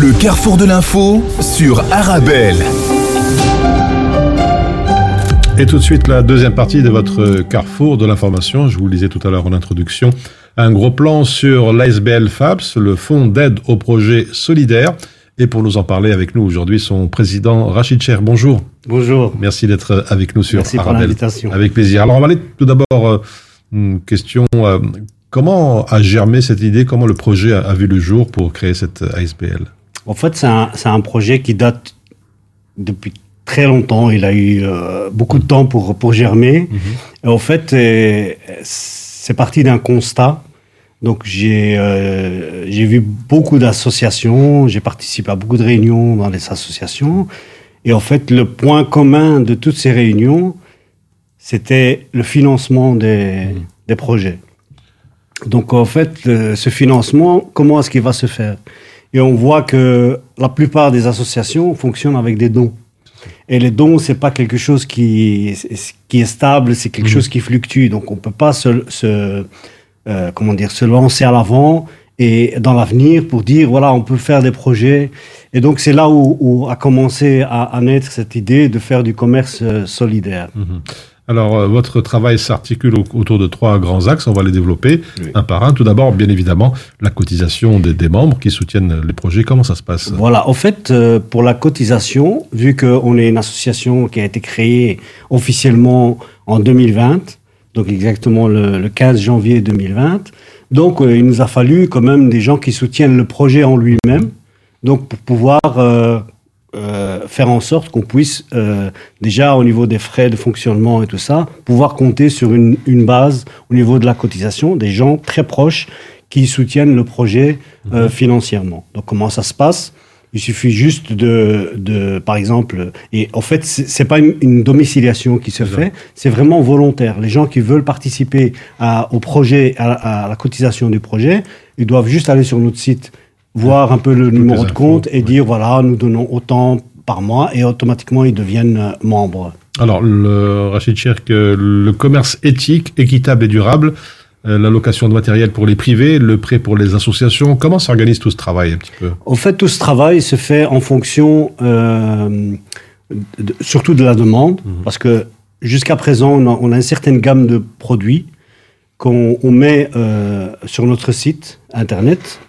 Le carrefour de l'info sur Arabelle. Et tout de suite, la deuxième partie de votre carrefour de l'information. Je vous le disais tout à l'heure en introduction. Un gros plan sur l'ASBL FABS, le fonds d'aide au projet solidaire. Et pour nous en parler avec nous aujourd'hui, son président Rachid Cher. Bonjour. Bonjour. Merci d'être avec nous sur Merci pour l'invitation. Avec plaisir. Alors, on va aller tout d'abord, euh, une question. euh, comment a germé cette idée? Comment le projet a, a vu le jour pour créer cette ASBL En fait, c'est un, projet qui date depuis très longtemps. Il a eu euh, beaucoup de temps pour, pour germer. Et en fait, euh, c'est parti d'un constat. Donc, j'ai euh, vu beaucoup d'associations, j'ai participé à beaucoup de réunions dans les associations. Et en fait, le point commun de toutes ces réunions, c'était le financement des, des projets. Donc, en fait, le- ce financement, comment est-ce qu'il va se faire? Et on voit que la plupart des associations fonctionnent avec des dons. Et les dons, c'est pas quelque chose qui, qui est stable, c'est quelque chose qui fluctue. Donc, on peut pas se, se euh, comment dire, se lancer à l'avant et dans l'avenir pour dire voilà, on peut faire des projets. Et donc, c'est là où, où a commencé à, à naître cette idée de faire du commerce euh, solidaire. Mhm. Alors, euh, votre travail s'articule au- autour de trois grands axes. On va les développer un par un. Tout d'abord, bien évidemment, la cotisation des, des membres qui soutiennent les projets. Comment ça se passe? Voilà, en fait, euh, pour la cotisation, vu qu'on est une association qui a été créée officiellement en 2020, donc exactement le, le 15 janvier 2020, donc euh, il nous a fallu quand même des gens qui soutiennent le projet en lui-même, donc pour pouvoir euh, faire en sorte qu'on puisse euh, déjà au niveau des frais de fonctionnement et tout ça, pouvoir compter sur une, une base au niveau de la cotisation, des gens très proches qui soutiennent le projet euh, financièrement. Donc comment ça se passe? Il suffit juste de, de, par exemple, et en fait c'est pas une, une domiciliation qui se fait, c'est vraiment volontaire. Les gens qui veulent participer à, au projet, à, à la cotisation du projet, ils doivent juste aller sur notre site, voir un peu le numéro de compte et dire voilà nous donnons autant par mois et automatiquement ils deviennent euh, membres. Alors, le Rachid Cherk, euh, le commerce éthique, équitable et durable, euh, l'allocation de matériel pour les privés, le prêt pour les associations. Comment s'organise tout ce travail un petit peu? En fait, tout ce travail se fait en fonction euh, de- surtout de la demande, parce que jusqu'à présent, on a, on a une certaine gamme de produits qu'on on met euh, sur notre site internet,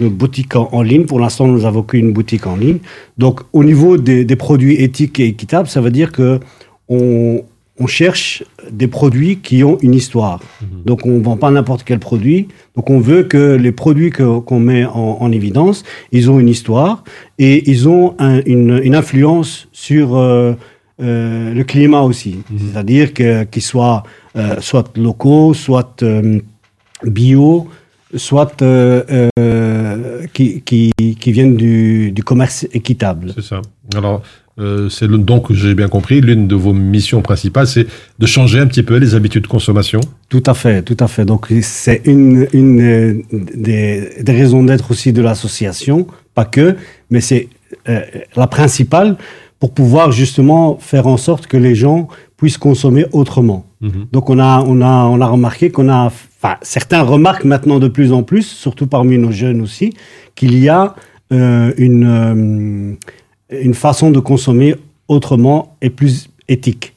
notre boutique en, en ligne. Pour l'instant, nous n'avons qu'une boutique en ligne. Donc, au niveau des, des produits éthiques et équitables, ça veut dire que on, on cherche des produits qui ont une histoire. Donc on ne vend pas n'importe quel produit. Donc on veut que les produits qu'on met en, en évidence, ils ont une histoire et ils ont un- une, une influence sur euh, euh, le climat aussi. C'est-à-dire que- qu'ils soient euh, soit locaux, soit bio, soit euh, euh, qui, qui, qui viennent du, du commerce équitable. C'est ça. Alors, euh, c'est donc, j'ai bien compris, l'une de vos missions principales, c'est de changer un petit peu les habitudes de consommation. Tout à fait, tout à fait. Donc c'est une, une des, des raisons d'être aussi de l'association, pas que, mais c'est la principale pour pouvoir justement faire en sorte que les gens puissent consommer autrement. Donc on a, on a, on a remarqué qu'on a, certains remarquent maintenant de plus en plus, surtout parmi nos jeunes aussi, qu'il y a euh, une, euh, une façon de consommer autrement et plus éthique.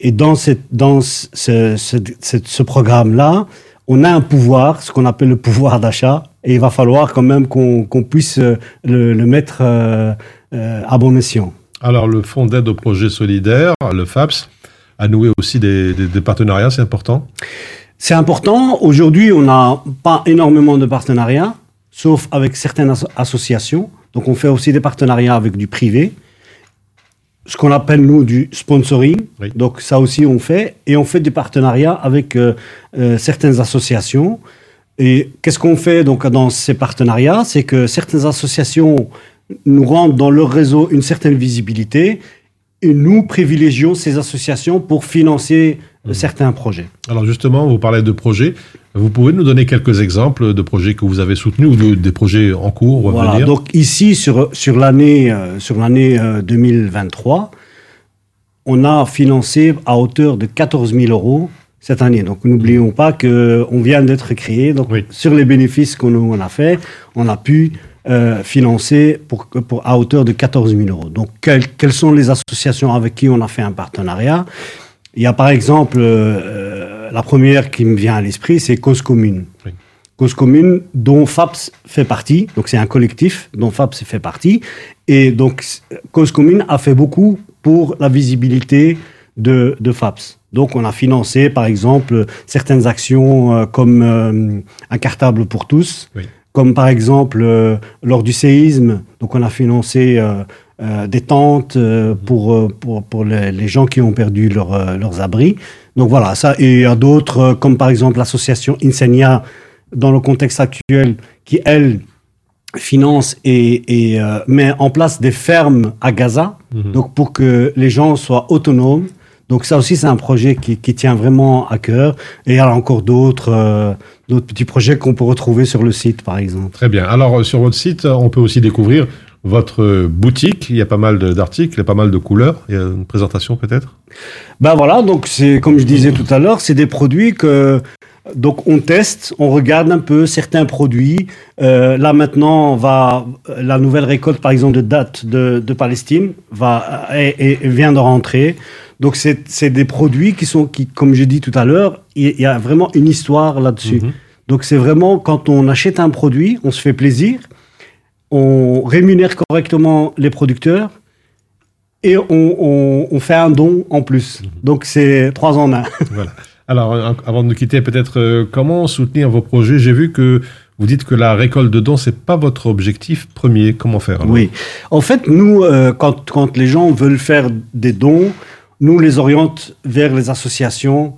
Et dans, cette, dans ce, programme-là, on a un pouvoir, ce qu'on appelle le pouvoir d'achat, et il va falloir quand même qu'on qu'on puisse euh, le, mettre à bon escient. Alors, le Fonds d'aide aux projets solidaires, le FAPS, a noué aussi des partenariats, c'est important? C'est important. Aujourd'hui, on n'a pas énormément de partenariats, sauf avec certaines asso- associations. Donc, on fait aussi des partenariats avec du privé, ce qu'on appelle, nous, du sponsoring. Donc, ça aussi, on fait. Et on fait des partenariats avec euh, euh, certaines associations. Et qu'est-ce qu'on fait donc dans ces partenariats? C'est que certaines associations nous rendent dans leur réseau une certaine visibilité et nous privilégions ces associations pour financer euh, certains projets. Alors, justement, vous parlez de projets. Vous pouvez nous donner quelques exemples de projets que vous avez soutenus ou de- des projets en cours ou à Voilà, venir donc ici, sur, sur l'année euh, sur l'année euh, 2023, on a financé à hauteur de 14 000 euros cette année. Donc n'oublions pas qu'on vient d'être créé. Donc sur les bénéfices qu'on on a fait, on a pu euh, financer pour, pour, à hauteur de 14 000 euros. Donc quelles, quelles sont les associations avec qui on a fait un partenariat? Il y a par exemple, euh, euh, la première qui me vient à l'esprit, c'est Cause Commune. Cause commune dont FAPS fait partie, donc c'est un collectif dont FAPS fait partie, et donc Cause commune a fait beaucoup pour la visibilité de, de FAPS. Donc on a financé par exemple certaines actions euh, comme euh, un cartable pour tous, comme par exemple euh, lors du séisme, donc on a financé euh, euh, des tentes euh, pour, euh, pour, pour les, les gens qui ont perdu leur, leurs abris. Donc voilà, ça, et il y a d'autres, comme par exemple l'association Insenia, dans le contexte actuel, qui, elle, finance et, et euh, met en place des fermes à Gaza, Mhm. donc pour que les gens soient autonomes. Donc ça aussi, c'est un projet qui, qui tient vraiment à cœur. Et il y a encore d'autres euh, d'autres petits projets qu'on peut retrouver sur le site, par exemple. Très bien. Alors, sur votre site, on peut aussi découvrir votre boutique. Il y a pas mal d'articles, il y a pas mal de couleurs. Il y a une présentation peut-être? Ben voilà, donc c'est comme je disais tout à l'heure, c'est des produits que donc on teste, on regarde un peu certains produits. Euh, là maintenant, on va la nouvelle récolte par exemple de date de, de Palestine va et, et vient de rentrer. Donc c'est des produits qui sont qui comme j'ai dit tout à l'heure, il il y a vraiment une histoire là-dessus. Donc c'est vraiment quand on achète un produit, on se fait plaisir, on rémunère correctement les producteurs et on, on- on fait un don en plus. Donc c'est trois en un. (laughs) Voilà. Alors, euh, avant de nous quitter, peut-être euh, comment soutenir vos projets? J'ai vu que vous dites que la récolte de dons, c'est pas votre objectif premier. Comment faire Oui. En fait, nous, euh, quand, quand les gens veulent faire des dons, nous les oriente vers les associations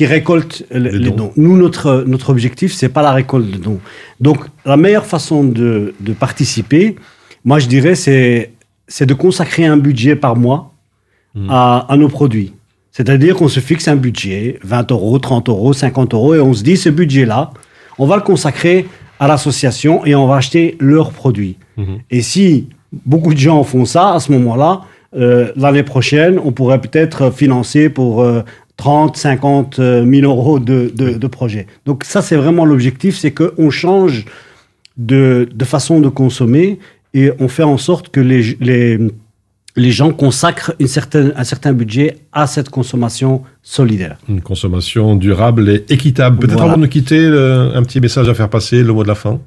qui récoltent le- les, dons. Nous, notre, notre objectif, c'est pas la récolte de dons. Donc, la meilleure façon de, de participer, moi, je dirais, c'est c'est de consacrer un budget par mois à, à nos produits. C'est-à-dire qu'on se fixe un budget, 20 euros, 30 euros, 50 euros, et on se dit, ce budget-là, on va le consacrer à l'association et on va acheter leurs produits. Et si beaucoup de gens font ça, à ce moment-là, euh, l'année prochaine, on pourrait peut-être financer pour euh, 30, 50 000 euros de, de, de projets. Donc ça, c'est vraiment l'objectif, c'est qu'on change de, de façon de consommer et on fait en sorte que les, les, les gens consacrent une certaine, un certain budget à cette consommation solidaire. Une consommation durable et équitable. Peut-être Voilà. avant de nous quitter, un petit message à faire passer, le mot de la fin.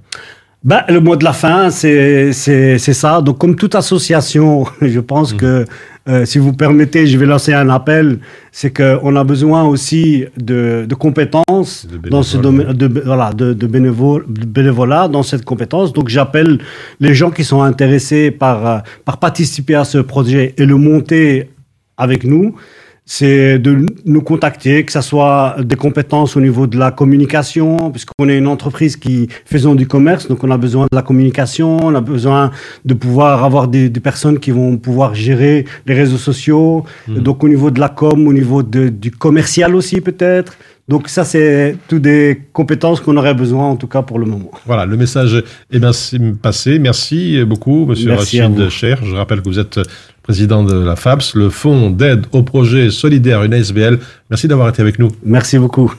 Bah, le mot de la fin, c'est c'est c'est ça. Donc, comme toute association, (laughs) je pense que euh, si vous permettez, je vais lancer un appel. C'est que on a besoin aussi de, de compétences dans ce domaine, de voilà, de, de, bénévol- de bénévolat dans cette compétence. Donc, j'appelle les gens qui sont intéressés par euh, par participer à ce projet et le monter avec nous c'est de nous contacter, que ce soit des compétences au niveau de la communication, puisqu'on est une entreprise qui faisons du commerce, donc on a besoin de la communication, on a besoin de pouvoir avoir des, des personnes qui vont pouvoir gérer les réseaux sociaux, donc au niveau de la com, au niveau de- du commercial aussi peut-être. Donc ça, c'est toutes des compétences qu'on aurait besoin en tout cas pour le moment. Voilà, le message est bien passé. Merci beaucoup, monsieur Merci Rachid. Cher. Je rappelle que vous êtes président de la FABS, le Fonds d'aide au projet solidaire, une ASBL. Merci d'avoir été avec nous. Merci beaucoup.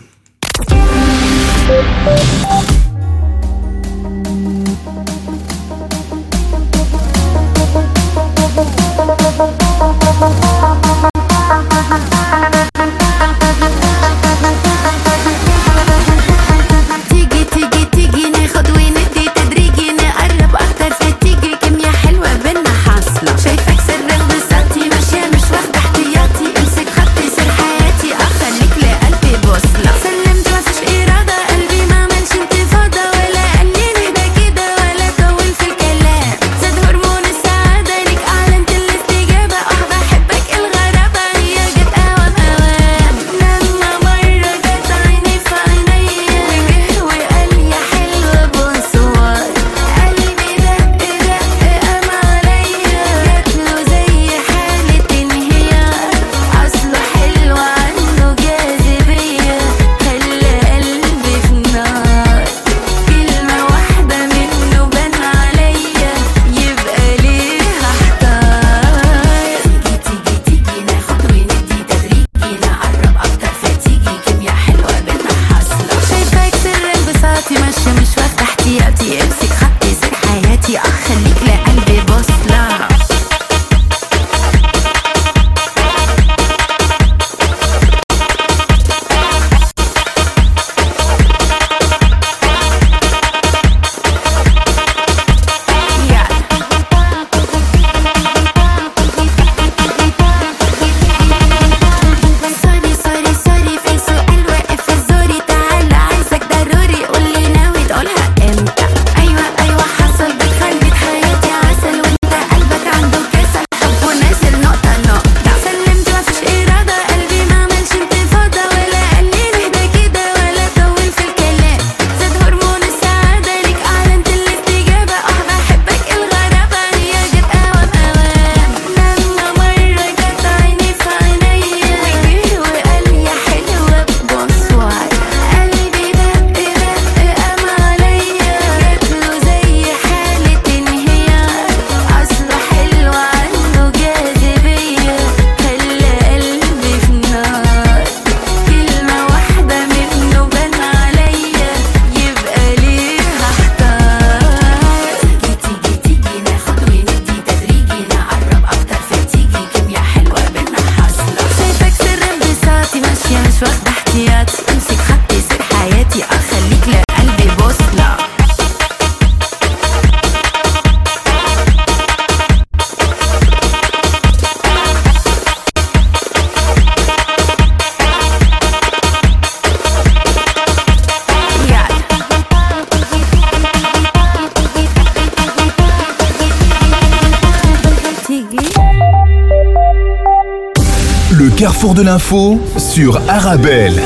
Arabelle.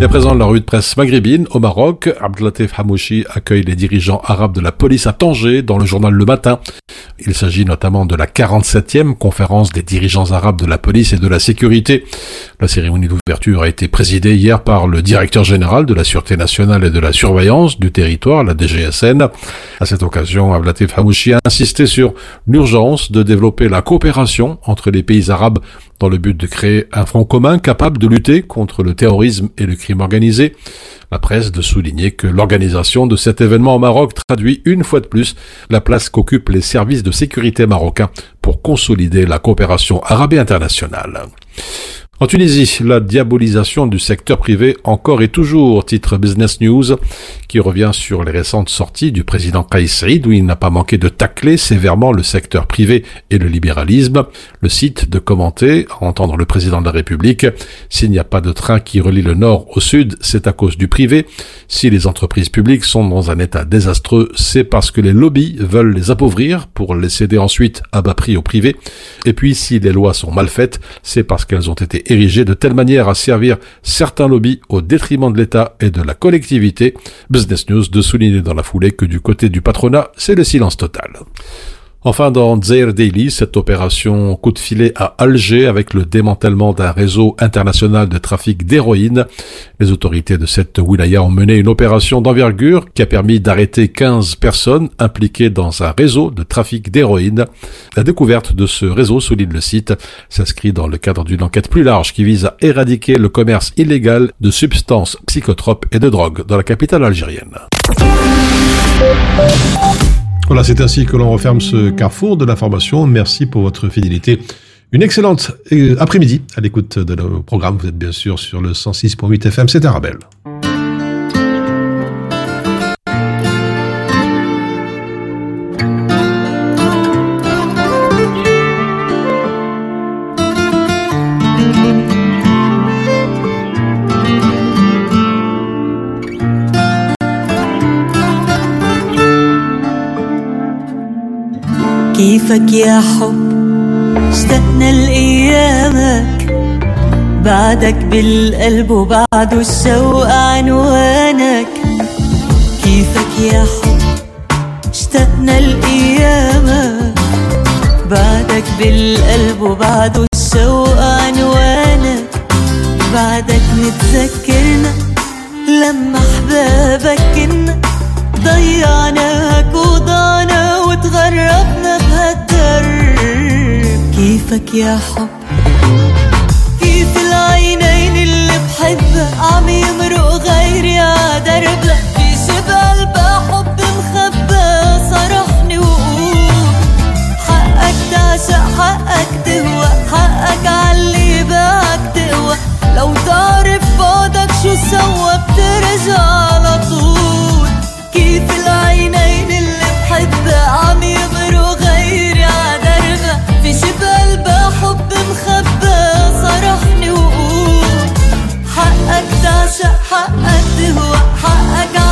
Et à présent, la rue de presse maghrébine au Maroc, Abdelatif Hamouchi accueille les dirigeants arabes de la police à Tanger dans le journal Le Matin. Il s'agit notamment de la 47e conférence des dirigeants arabes de la police et de la sécurité. La cérémonie d'ouverture a été présidée hier par le directeur général de la Sûreté nationale et de la surveillance du territoire, la DGSN. À cette occasion, Abdelatif Hamouchi a insisté sur l'urgence de développer la coopération entre les pays arabes dans le but de créer un front commun capable de lutter contre le terrorisme et le crime organisé. La presse de souligner que l'organisation de cet événement au Maroc traduit une fois de plus la place qu'occupent les services de sécurité marocains pour consolider la coopération arabe internationale. En Tunisie, la diabolisation du secteur privé encore et toujours, titre Business News, qui revient sur les récentes sorties du président Kais Saïd, où il n'a pas manqué de tacler sévèrement le secteur privé et le libéralisme. Le site de commenter, à entendre le président de la République, s'il n'y a pas de train qui relie le nord au sud, c'est à cause du privé. Si les entreprises publiques sont dans un état désastreux, c'est parce que les lobbies veulent les appauvrir pour les céder ensuite à bas prix au privé. Et puis, si les lois sont mal faites, c'est parce qu'elles ont été érigé de telle manière à servir certains lobbies au détriment de l'État et de la collectivité. Business News de souligner dans la foulée que du côté du patronat, c'est le silence total. Enfin, dans Zaire Daily, cette opération coup de filet à Alger avec le démantèlement d'un réseau international de trafic d'héroïne. Les autorités de cette wilaya ont mené une opération d'envergure qui a permis d'arrêter 15 personnes impliquées dans un réseau de trafic d'héroïne. La découverte de ce réseau, souligne le site, s'inscrit dans le cadre d'une enquête plus large qui vise à éradiquer le commerce illégal de substances psychotropes et de drogues dans la capitale algérienne. Voilà, c'est ainsi que l'on referme ce carrefour de l'information. Merci pour votre fidélité. Une excellente euh, après-midi à l'écoute de nos programmes. Vous êtes bien sûr sur le 106.8 FM, c'est Arabelle. كيفك يا حب اشتقنا لأيامك. بعدك بالقلب وبعده الشوق عنوانك كيفك يا حب اشتقنا لأيامك. بعدك بالقلب وبعده الشوق عنوانك بعدك متذكرنا لما أحبابك كنا ضيعناك وضعنا وتغربنا. كيفك يا حب. كيف العينين اللي بحبها عم يمرق غيري عدربها في شي بقلبها حب مخبى صرحني وقول. حقك تعشق حقك تعشق حقك تهوى حقك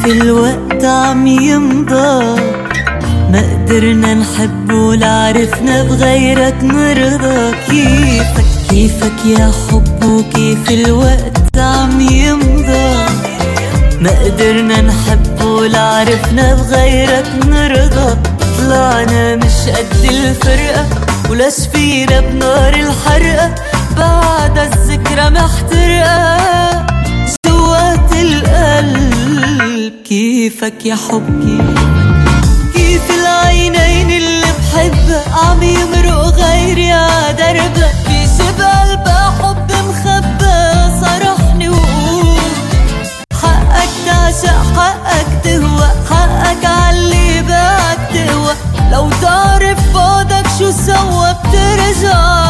وكيف الوقت عم يمضى. ما قدرنا نحب ولا عرفنا بغيرك نرضى. كيفك كيفك يا حب وكيف الوقت عم يمضى. ما قدرنا نحب ولا عرفنا بغيرك نرضى. طلعنا مش قد الفرقة ولا شفينا بنار الحرقة. بعد الذكرى محترقة. جوات القلب. كيفك يا حبي كيف العينين اللي بحبها عم يمرق غيري عدربها في شي بقلبها حب مخبى صرحني وقول؟ حقك تعشق حقك تهوى حقك عاللي باعك تقوى لو تعرف بعدك شو سوى بترجع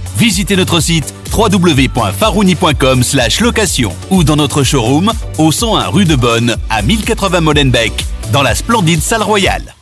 Visitez notre site www.farouni.com location ou dans notre showroom au 101 rue de Bonne à 1080 Molenbeek dans la splendide salle royale.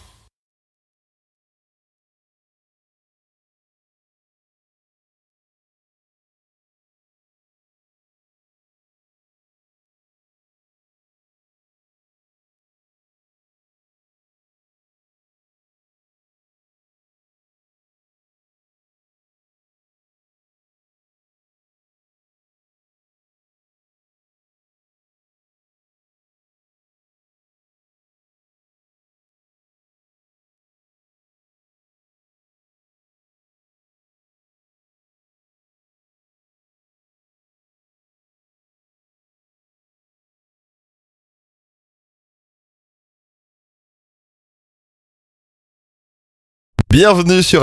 Bienvenue sur